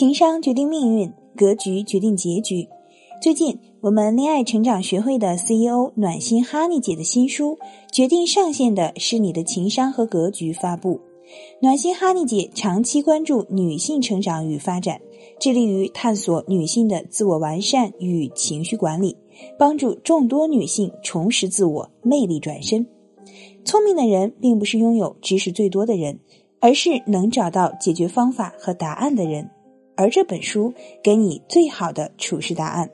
情商决定命运，格局决定结局。最近，我们恋爱成长学会的 CEO 暖心哈尼姐的新书《决定上限的是你的情商和格局》发布。暖心哈尼姐长期关注女性成长与发展，致力于探索女性的自我完善与情绪管理，帮助众多女性重拾自我、魅力转身。聪明的人并不是拥有知识最多的人，而是能找到解决方法和答案的人。而这本书给你最好的处事答案，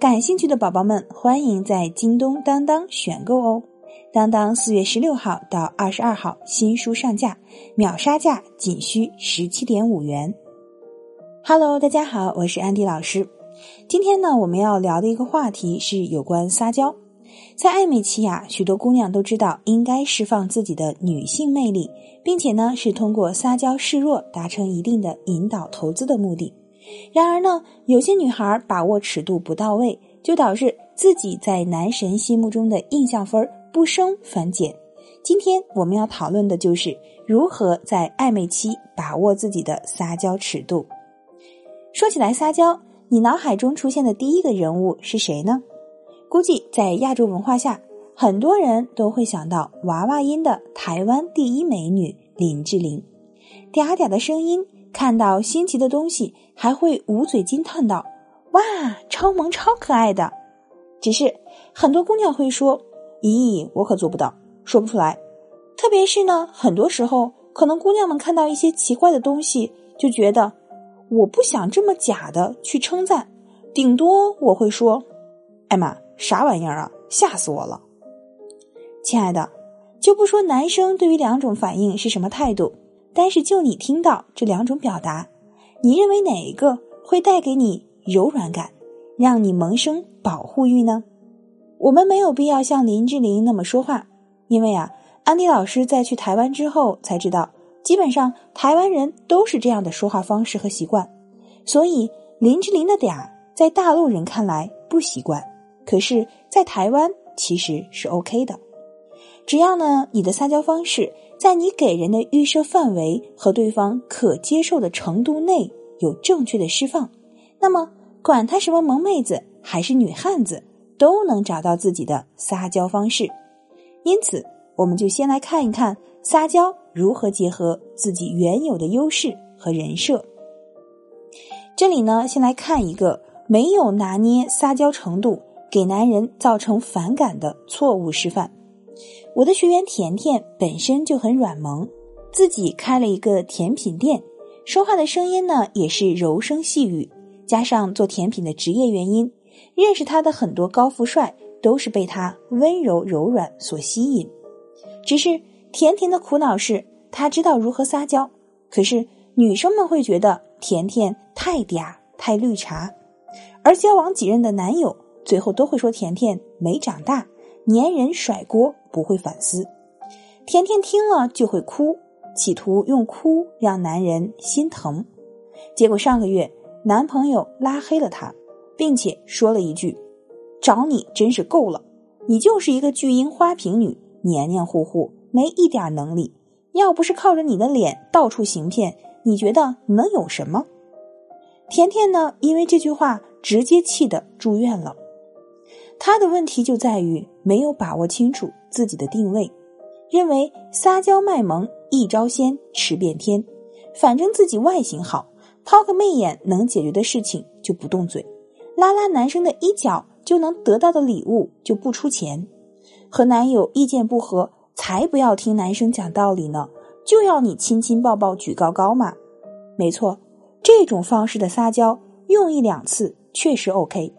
感兴趣的宝宝们欢迎在京东、当当选购哦。当当四月十六号到二十二号新书上架，秒杀价仅需十七点五元。Hello，大家好，我是安迪老师。今天呢，我们要聊的一个话题是有关撒娇。在暧昧期呀，许多姑娘都知道应该释放自己的女性魅力，并且呢是通过撒娇示弱达成一定的引导投资的目的。然而呢，有些女孩把握尺度不到位，就导致自己在男神心目中的印象分不升反减。今天我们要讨论的就是如何在暧昧期把握自己的撒娇尺度。说起来撒娇，你脑海中出现的第一个人物是谁呢？估计在亚洲文化下，很多人都会想到娃娃音的台湾第一美女林志玲，嗲嗲的声音，看到新奇的东西还会捂嘴惊叹道：“哇，超萌超可爱的！”只是很多姑娘会说：“咦，我可做不到，说不出来。”特别是呢，很多时候可能姑娘们看到一些奇怪的东西，就觉得我不想这么假的去称赞，顶多我会说：“艾玛。”啥玩意儿啊！吓死我了，亲爱的，就不说男生对于两种反应是什么态度，但是就你听到这两种表达，你认为哪一个会带给你柔软感，让你萌生保护欲呢？我们没有必要像林志玲那么说话，因为啊，安迪老师在去台湾之后才知道，基本上台湾人都是这样的说话方式和习惯，所以林志玲的嗲在大陆人看来不习惯。可是，在台湾其实是 OK 的，只要呢你的撒娇方式在你给人的预设范围和对方可接受的程度内有正确的释放，那么管他什么萌妹子还是女汉子，都能找到自己的撒娇方式。因此，我们就先来看一看撒娇如何结合自己原有的优势和人设。这里呢，先来看一个没有拿捏撒娇程度。给男人造成反感的错误示范。我的学员甜甜本身就很软萌，自己开了一个甜品店，说话的声音呢也是柔声细语，加上做甜品的职业原因，认识她的很多高富帅都是被她温柔柔软所吸引。只是甜甜的苦恼是，她知道如何撒娇，可是女生们会觉得甜甜太嗲太绿茶，而交往几任的男友。最后都会说甜甜没长大，粘人甩锅不会反思。甜甜听了就会哭，企图用哭让男人心疼。结果上个月男朋友拉黑了她，并且说了一句：“找你真是够了，你就是一个巨婴花瓶女，黏黏糊糊，没一点能力。要不是靠着你的脸到处行骗，你觉得能有什么？”甜甜呢，因为这句话直接气得住院了。他的问题就在于没有把握清楚自己的定位，认为撒娇卖萌一招鲜吃遍天，反正自己外形好，抛个媚眼能解决的事情就不动嘴，拉拉男生的衣角就能得到的礼物就不出钱，和男友意见不合才不要听男生讲道理呢，就要你亲亲抱抱举高高嘛。没错，这种方式的撒娇用一两次确实 OK，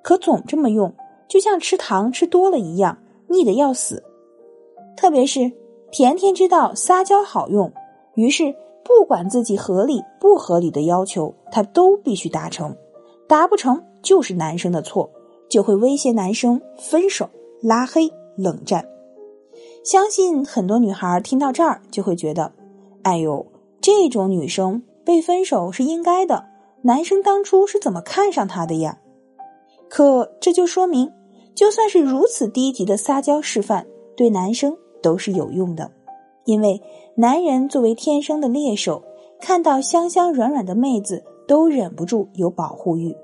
可总这么用。就像吃糖吃多了一样，腻得要死。特别是甜甜知道撒娇好用，于是不管自己合理不合理的要求，她都必须达成。达不成就是男生的错，就会威胁男生分手、拉黑、冷战。相信很多女孩听到这儿就会觉得：“哎呦，这种女生被分手是应该的。男生当初是怎么看上她的呀？”可这就说明，就算是如此低级的撒娇示范，对男生都是有用的。因为男人作为天生的猎手，看到香香软软的妹子，都忍不住有保护欲。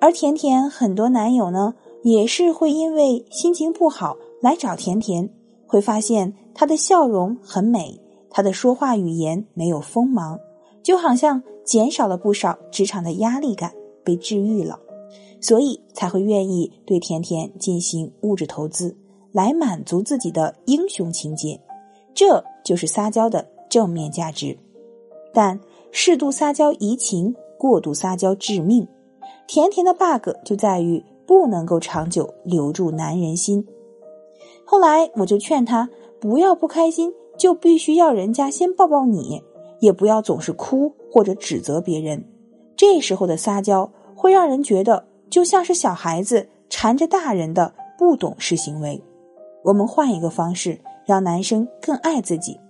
而甜甜很多男友呢，也是会因为心情不好来找甜甜，会发现她的笑容很美，她的说话语言没有锋芒，就好像减少了不少职场的压力感，被治愈了，所以才会愿意对甜甜进行物质投资，来满足自己的英雄情节。这就是撒娇的正面价值。但适度撒娇怡情，过度撒娇致命。甜甜的 bug 就在于不能够长久留住男人心。后来我就劝他不要不开心就必须要人家先抱抱你，也不要总是哭或者指责别人。这时候的撒娇会让人觉得就像是小孩子缠着大人的不懂事行为。我们换一个方式，让男生更爱自己。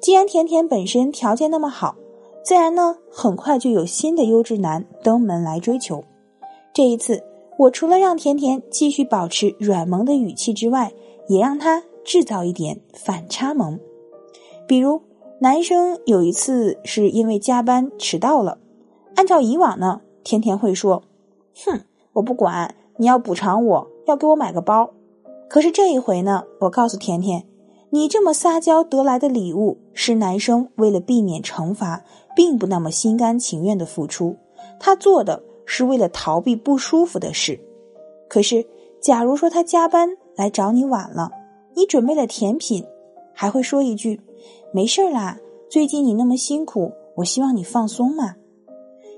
既然甜甜本身条件那么好。自然呢，很快就有新的优质男登门来追求。这一次，我除了让甜甜继续保持软萌的语气之外，也让他制造一点反差萌。比如，男生有一次是因为加班迟到了，按照以往呢，甜甜会说：“哼，我不管，你要补偿我，要给我买个包。”可是这一回呢，我告诉甜甜。你这么撒娇得来的礼物，是男生为了避免惩罚，并不那么心甘情愿的付出。他做的是为了逃避不舒服的事。可是，假如说他加班来找你晚了，你准备了甜品，还会说一句：“没事啦，最近你那么辛苦，我希望你放松嘛。”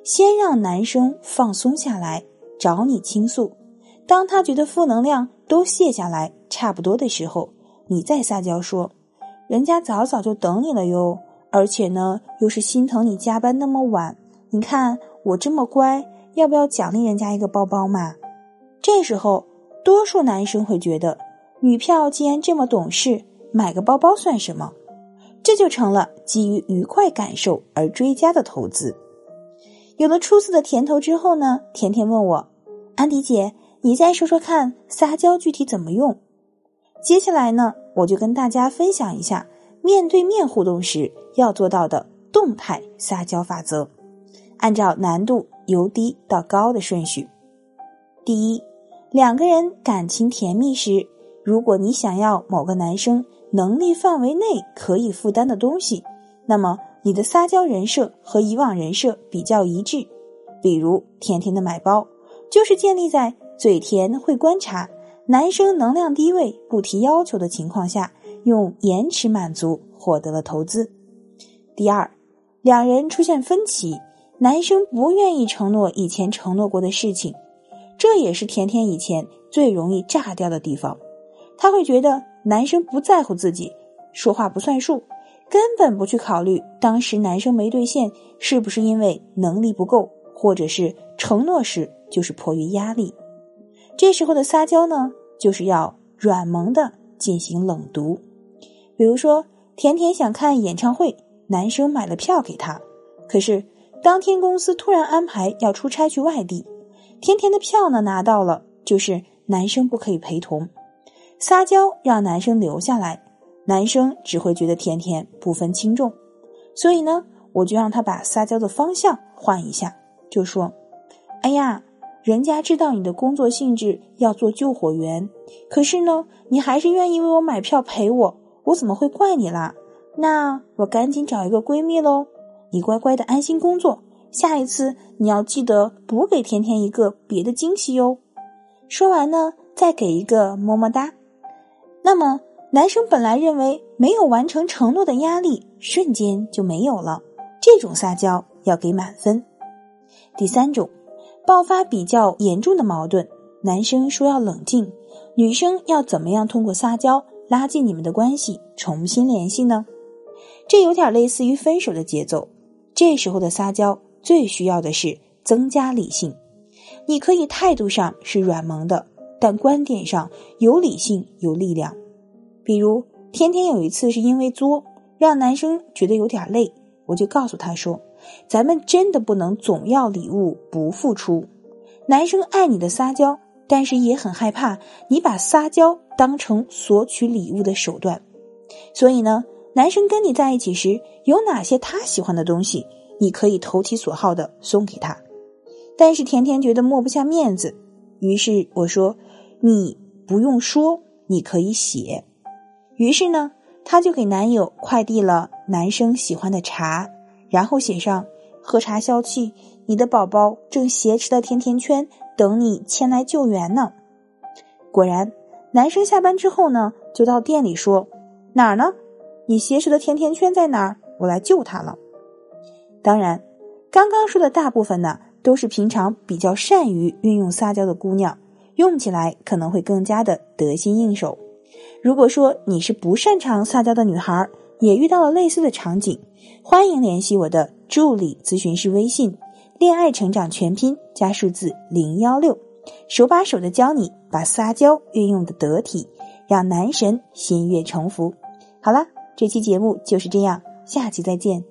先让男生放松下来，找你倾诉。当他觉得负能量都卸下来，差不多的时候。你再撒娇说，人家早早就等你了哟，而且呢，又是心疼你加班那么晚。你看我这么乖，要不要奖励人家一个包包嘛？这时候，多数男生会觉得，女票既然这么懂事，买个包包算什么？这就成了基于愉快感受而追加的投资。有了初次的甜头之后呢，甜甜问我，安迪姐，你再说说看，撒娇具体怎么用？接下来呢，我就跟大家分享一下面对面互动时要做到的动态撒娇法则，按照难度由低到高的顺序。第一，两个人感情甜蜜时，如果你想要某个男生能力范围内可以负担的东西，那么你的撒娇人设和以往人设比较一致。比如甜甜的买包，就是建立在嘴甜会观察。男生能量低位不提要求的情况下，用延迟满足获得了投资。第二，两人出现分歧，男生不愿意承诺以前承诺过的事情，这也是甜甜以前最容易炸掉的地方。他会觉得男生不在乎自己，说话不算数，根本不去考虑当时男生没兑现是不是因为能力不够，或者是承诺时就是迫于压力。这时候的撒娇呢，就是要软萌的进行冷读。比如说，甜甜想看演唱会，男生买了票给她，可是当天公司突然安排要出差去外地，甜甜的票呢拿到了，就是男生不可以陪同。撒娇让男生留下来，男生只会觉得甜甜不分轻重，所以呢，我就让他把撒娇的方向换一下，就说：“哎呀。”人家知道你的工作性质要做救火员，可是呢，你还是愿意为我买票陪我，我怎么会怪你啦？那我赶紧找一个闺蜜喽。你乖乖的安心工作，下一次你要记得补给甜甜一个别的惊喜哟。说完呢，再给一个么么哒。那么，男生本来认为没有完成承诺的压力瞬间就没有了，这种撒娇要给满分。第三种。爆发比较严重的矛盾，男生说要冷静，女生要怎么样通过撒娇拉近你们的关系，重新联系呢？这有点类似于分手的节奏。这时候的撒娇最需要的是增加理性。你可以态度上是软萌的，但观点上有理性有力量。比如天天有一次是因为作，让男生觉得有点累，我就告诉他说。咱们真的不能总要礼物不付出。男生爱你的撒娇，但是也很害怕你把撒娇当成索取礼物的手段。所以呢，男生跟你在一起时，有哪些他喜欢的东西，你可以投其所好的送给他。但是甜甜觉得抹不下面子，于是我说：“你不用说，你可以写。”于是呢，她就给男友快递了男生喜欢的茶，然后写上“喝茶消气，你的宝宝正挟持的甜甜圈等你前来救援呢。”果然，男生下班之后呢，就到店里说：“哪儿呢？你挟持的甜甜圈在哪儿？我来救他了。”当然，刚刚说的大部分呢。都是平常比较善于运用撒娇的姑娘，用起来可能会更加的得心应手。如果说你是不擅长撒娇的女孩，也遇到了类似的场景，欢迎联系我的助理咨询师微信“恋爱成长全拼”加数字零幺六，手把手的教你把撒娇运用的得体，让男神心悦诚服。好啦，这期节目就是这样，下期再见。